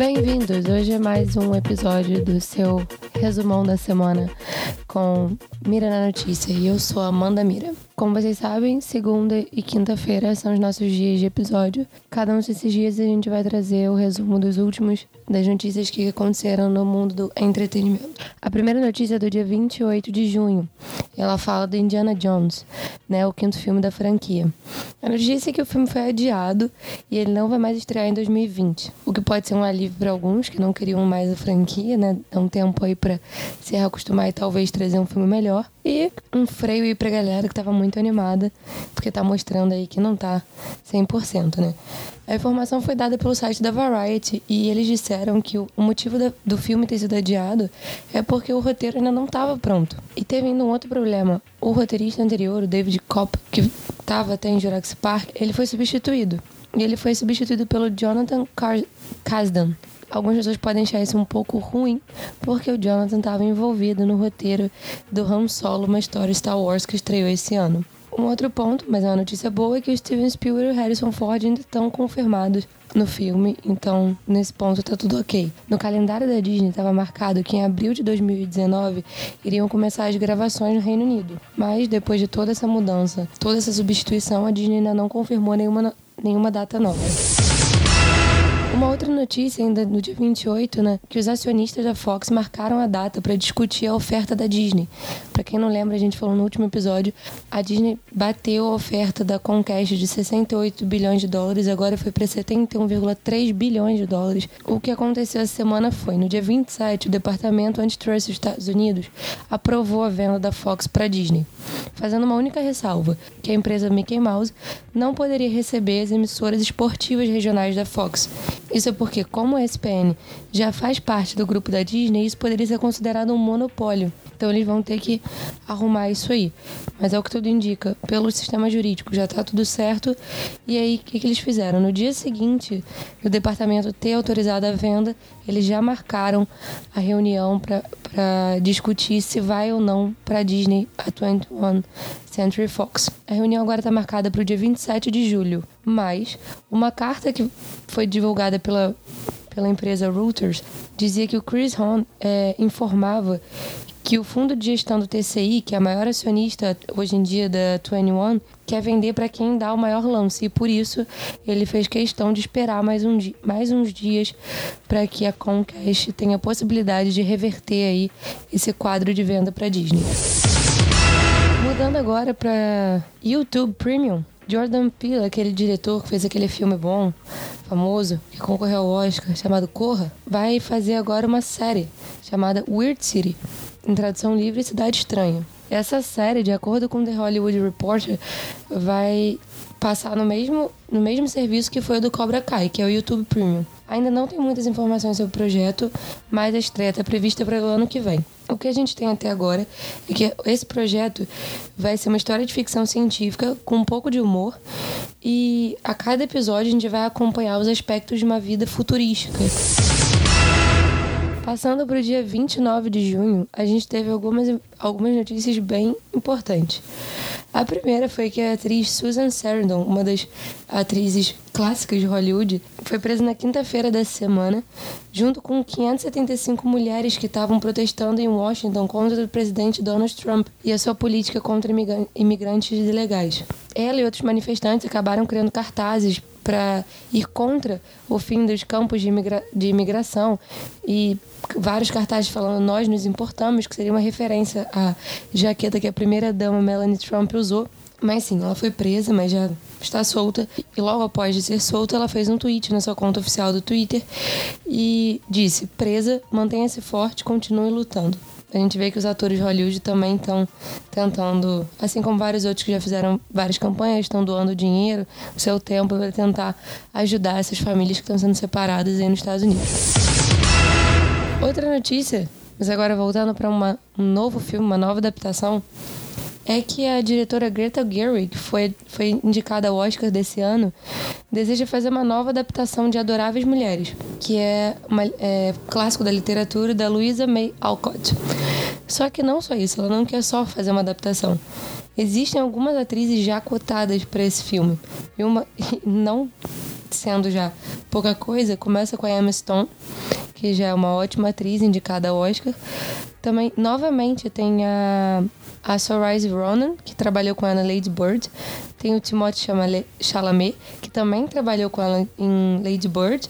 Bem-vindos! Hoje é mais um episódio do seu resumão da semana com Mira na Notícia e eu sou Amanda Mira. Como vocês sabem, segunda e quinta-feira são os nossos dias de episódio. Cada um desses dias a gente vai trazer o resumo dos últimos das notícias que aconteceram no mundo do entretenimento. A primeira notícia é do dia 28 de junho. Ela fala do Indiana Jones, né, o quinto filme da franquia. A notícia é que o filme foi adiado e ele não vai mais estrear em 2020, o que pode ser um alívio para alguns que não queriam mais a franquia, né? Dá um tempo aí para se acostumar e talvez trazer um filme melhor. E um freio aí pra galera que tava muito animada, porque tá mostrando aí que não tá 100%, né? A informação foi dada pelo site da Variety e eles disseram que o motivo do filme ter sido adiado é porque o roteiro ainda não estava pronto. E teve ainda um outro problema. O roteirista anterior, o David Kopp, que estava até em Jurassic Park, ele foi substituído. E ele foi substituído pelo Jonathan Kasdan, algumas pessoas podem achar isso um pouco ruim, porque o Jonathan estava envolvido no roteiro do Han Solo, uma história Star Wars que estreou esse ano. Um outro ponto, mas é uma notícia boa, é que o Steven Spielberg e o Harrison Ford ainda estão confirmados no filme, então nesse ponto tá tudo ok. No calendário da Disney estava marcado que em abril de 2019 iriam começar as gravações no Reino Unido, mas depois de toda essa mudança, toda essa substituição, a Disney ainda não confirmou nenhuma, nenhuma data nova. Uma outra notícia, ainda no dia 28, né, que os acionistas da Fox marcaram a data para discutir a oferta da Disney. Para quem não lembra, a gente falou no último episódio, a Disney bateu a oferta da Comcast de 68 bilhões de dólares, agora foi para 71,3 bilhões de dólares. O que aconteceu essa semana foi, no dia 27, o Departamento Antitrust dos Estados Unidos aprovou a venda da Fox para a Disney, fazendo uma única ressalva, que a empresa Mickey Mouse não poderia receber as emissoras esportivas regionais da Fox isso é porque, como a ESPN já faz parte do grupo da Disney, isso poderia ser considerado um monopólio. Então eles vão ter que arrumar isso aí. Mas é o que tudo indica. Pelo sistema jurídico já está tudo certo. E aí, o que, que eles fizeram? No dia seguinte do departamento ter autorizado a venda, eles já marcaram a reunião para discutir se vai ou não para Disney a 21 Century Fox. A reunião agora está marcada para o dia 27 de julho. Mas uma carta que foi divulgada pela pela empresa Reuters, dizia que o Chris Hahn é, informava que o fundo de gestão do TCI, que é a maior acionista hoje em dia da 21, quer vender para quem dá o maior lance. E por isso ele fez questão de esperar mais, um dia, mais uns dias para que a Comcast tenha a possibilidade de reverter aí esse quadro de venda para Disney. Mudando agora para YouTube Premium. Jordan Peele, aquele diretor que fez aquele filme bom, famoso, que concorreu ao Oscar, chamado Corra, vai fazer agora uma série chamada Weird City, em tradução livre Cidade Estranha. Essa série, de acordo com The Hollywood Reporter, vai passar no mesmo, no mesmo serviço que foi o do Cobra Kai, que é o YouTube Premium. Ainda não tem muitas informações sobre o projeto, mas a estreia está prevista para o ano que vem. O que a gente tem até agora é que esse projeto vai ser uma história de ficção científica com um pouco de humor e a cada episódio a gente vai acompanhar os aspectos de uma vida futurística. Passando para o dia 29 de junho, a gente teve algumas, algumas notícias bem importantes. A primeira foi que a atriz Susan Sarandon, uma das atrizes clássicas de Hollywood, foi presa na quinta-feira dessa semana, junto com 575 mulheres que estavam protestando em Washington contra o presidente Donald Trump e a sua política contra imigrantes ilegais. Ela e outros manifestantes acabaram criando cartazes para ir contra o fim dos campos de, imigra de imigração e vários cartazes falando nós nos importamos, que seria uma referência à jaqueta que a primeira dama Melanie Trump usou. Mas sim, ela foi presa, mas já está solta. E logo após ser solta, ela fez um tweet na sua conta oficial do Twitter e disse: presa, mantenha-se forte, continue lutando. A gente vê que os atores de Hollywood também estão tentando, assim como vários outros que já fizeram várias campanhas, estão doando dinheiro, seu tempo para tentar ajudar essas famílias que estão sendo separadas aí nos Estados Unidos. Outra notícia, mas agora voltando para um novo filme, uma nova adaptação, é que a diretora Greta Gerwig, que foi, foi indicada ao Oscar desse ano, deseja fazer uma nova adaptação de Adoráveis Mulheres, que é, uma, é clássico da literatura da Louisa May Alcott. Só que não só isso, ela não quer só fazer uma adaptação. Existem algumas atrizes já cotadas para esse filme. E uma não sendo já pouca coisa, começa com a Emma Stone, que já é uma ótima atriz indicada ao Oscar. Também, novamente, tem a, a Ronan, que trabalhou com ela em Lady Bird. Tem o Timothée Chalamet, que também trabalhou com ela em Lady Bird.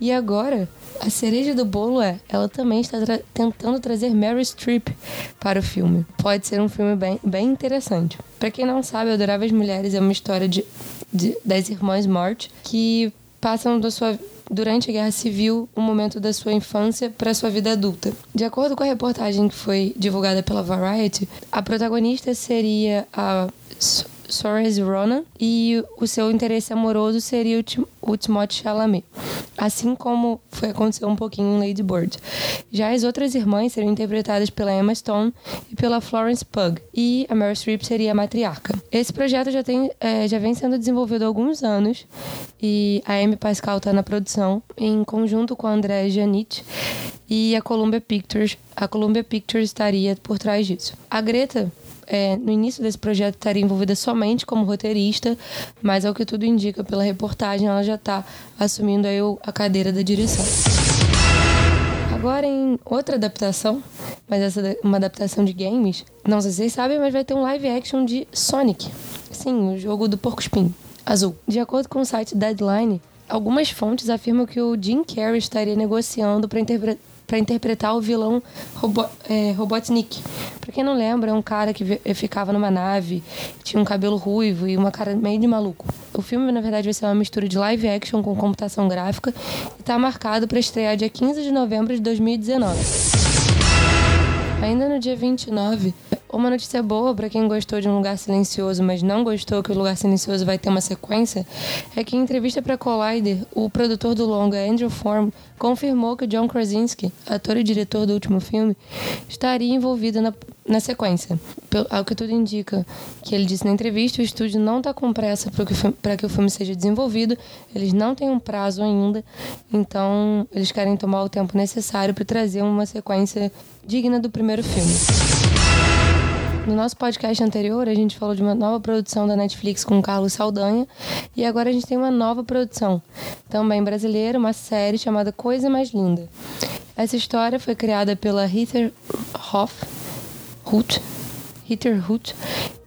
E agora, a cereja do bolo é, ela também está tra tentando trazer Mary Streep para o filme. Pode ser um filme bem, bem interessante. Para quem não sabe, Adoráveis Mulheres é uma história de, de das irmãs Mort que passam da sua durante a Guerra Civil, um momento da sua infância para sua vida adulta. De acordo com a reportagem que foi divulgada pela Variety, a protagonista seria a Saoirse Ronan e o seu interesse amoroso seria o, Tim o Timothée Chalamet, assim como foi acontecer um pouquinho em Lady Bird. Já as outras irmãs seriam interpretadas pela Emma Stone e pela Florence Pugh, e a Meryl Streep seria a matriarca. Esse projeto já, tem, é, já vem sendo desenvolvido há alguns anos e a Amy Pascal está na produção, em conjunto com a Andrea Janit e a Columbia Pictures. A Columbia Pictures estaria por trás disso. A Greta é, no início desse projeto estaria envolvida somente como roteirista, mas ao que tudo indica pela reportagem, ela já está assumindo aí a cadeira da direção. Agora em outra adaptação, mas essa é uma adaptação de games, não sei se vocês sabem, mas vai ter um live action de Sonic. Sim, o jogo do porco espinho azul. De acordo com o site Deadline, algumas fontes afirmam que o Jim Carrey estaria negociando para interpretar para interpretar o vilão Robo é, Robotnik. Pra quem não lembra, é um cara que ficava numa nave, tinha um cabelo ruivo e uma cara meio de maluco. O filme, na verdade, vai ser uma mistura de live action com computação gráfica e está marcado para estrear dia 15 de novembro de 2019. Ainda no dia 29, uma notícia boa para quem gostou de Um Lugar Silencioso, mas não gostou que O Lugar Silencioso vai ter uma sequência, é que em entrevista para Collider, o produtor do longa, Andrew Form, confirmou que John Krasinski, ator e diretor do último filme, estaria envolvido na, na sequência. Ao que tudo indica, que ele disse na entrevista, o estúdio não está com pressa para que, que o filme seja desenvolvido, eles não têm um prazo ainda, então eles querem tomar o tempo necessário para trazer uma sequência digna do primeiro filme. No nosso podcast anterior, a gente falou de uma nova produção da Netflix com Carlos Saldanha. E agora a gente tem uma nova produção, também brasileira, uma série chamada Coisa Mais Linda. Essa história foi criada pela Heather Hoff, Ruth, Heather Ruth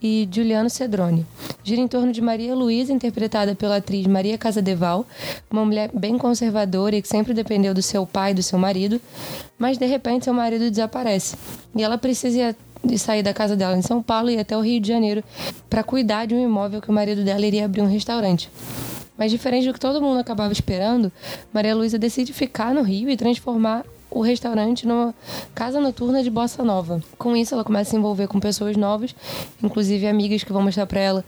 e Juliano Cedrone. Gira em torno de Maria Luísa, interpretada pela atriz Maria Casadeval, uma mulher bem conservadora e que sempre dependeu do seu pai e do seu marido, mas de repente seu marido desaparece. E ela precisa de sair da casa dela em São Paulo e ir até o Rio de Janeiro para cuidar de um imóvel que o marido dela iria abrir um restaurante. Mas diferente do que todo mundo acabava esperando, Maria Luísa decide ficar no Rio e transformar o restaurante numa casa noturna de bossa nova. Com isso, ela começa a se envolver com pessoas novas, inclusive amigas que vão mostrar para ela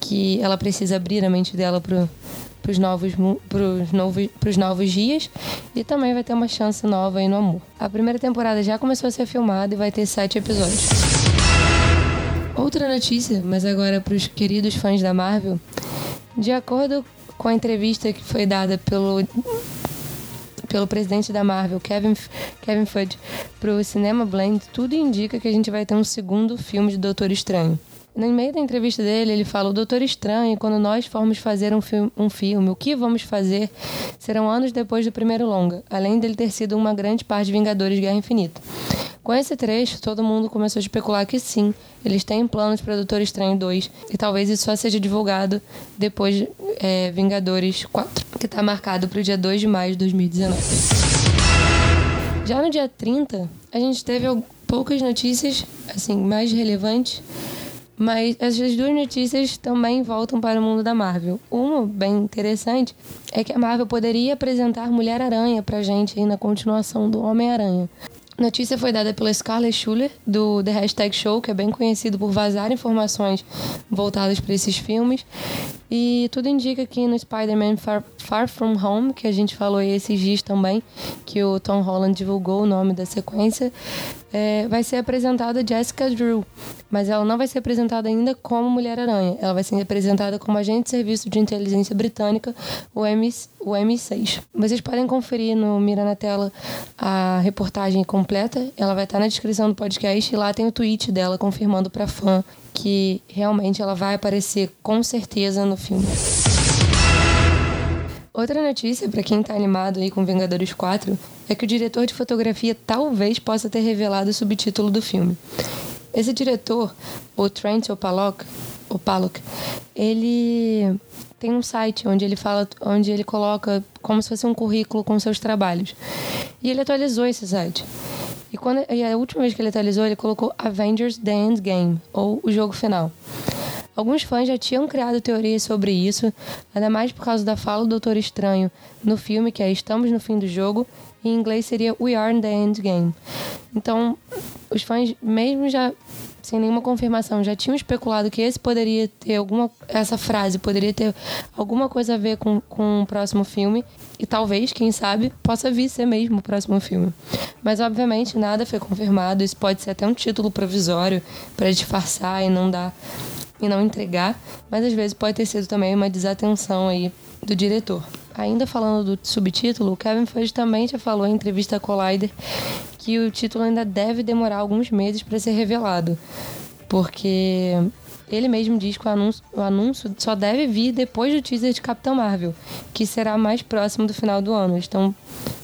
que ela precisa abrir a mente dela para para os novos, pros novos, pros novos dias e também vai ter uma chance nova aí no amor. A primeira temporada já começou a ser filmada e vai ter sete episódios. Outra notícia, mas agora para os queridos fãs da Marvel, de acordo com a entrevista que foi dada pelo pelo presidente da Marvel, Kevin, Kevin Feige, para o Cinema Blend, tudo indica que a gente vai ter um segundo filme de Doutor Estranho. No meio da entrevista dele, ele fala: O Doutor Estranho, quando nós formos fazer um, fi um filme, o que vamos fazer serão anos depois do primeiro longa, além dele ter sido uma grande parte de Vingadores Guerra Infinita. Com esse trecho, todo mundo começou a especular que sim, eles têm planos para Doutor Estranho 2, e talvez isso só seja divulgado depois de é, Vingadores 4, que está marcado para o dia 2 de maio de 2019. Já no dia 30, a gente teve poucas notícias assim mais relevantes mas essas duas notícias também voltam para o mundo da Marvel. Uma bem interessante é que a Marvel poderia apresentar Mulher-Aranha pra gente aí na continuação do Homem-Aranha. Notícia foi dada pela Scarlett Schuller, do The Hashtag Show, que é bem conhecido por vazar informações voltadas para esses filmes. E tudo indica que no Spider-Man Far, Far, From Home, que a gente falou esses dias também, que o Tom Holland divulgou o nome da sequência, é, vai ser apresentada Jessica Drew, mas ela não vai ser apresentada ainda como Mulher-Aranha. Ela vai ser apresentada como agente de serviço de inteligência britânica, o, M, o M6. Vocês podem conferir no Mira na Tela a reportagem completa. Ela vai estar na descrição do podcast e lá tem o tweet dela confirmando para fã que realmente ela vai aparecer com certeza no filme. Outra notícia para quem tá animado aí com Vingadores 4 é que o diretor de fotografia talvez possa ter revelado o subtítulo do filme. Esse diretor, o Trent Opalok, Opalok ele tem um site onde ele fala, onde ele coloca como se fosse um currículo com seus trabalhos. E ele atualizou esse site. E, quando, e a última vez que ele atualizou, ele colocou Avengers The Endgame, ou o jogo final. Alguns fãs já tinham criado teorias sobre isso, ainda mais por causa da fala do Doutor Estranho no filme, que é Estamos no fim do jogo, em inglês seria We are in the Endgame. Então, os fãs, mesmo já sem nenhuma confirmação, já tinham especulado que esse poderia ter alguma. Essa frase poderia ter alguma coisa a ver com, com o próximo filme. E talvez, quem sabe, possa vir ser mesmo o próximo filme. Mas, obviamente, nada foi confirmado. Isso pode ser até um título provisório para disfarçar e não dar e não entregar, mas às vezes pode ter sido também uma desatenção aí do diretor. Ainda falando do subtítulo, o Kevin Feige também já falou em entrevista a Collider que o título ainda deve demorar alguns meses para ser revelado, porque ele mesmo diz que o anúncio, o anúncio, só deve vir depois do teaser de Capitão Marvel, que será mais próximo do final do ano. Estão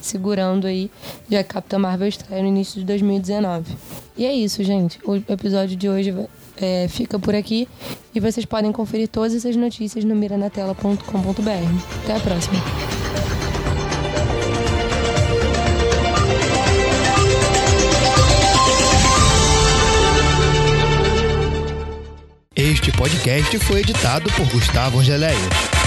segurando aí, já que Capitão Marvel estreia no início de 2019. E é isso, gente. O episódio de hoje é, fica por aqui e vocês podem conferir todas essas notícias no miranatela.com.br. Até a próxima. Este podcast foi editado por Gustavo Angeléia.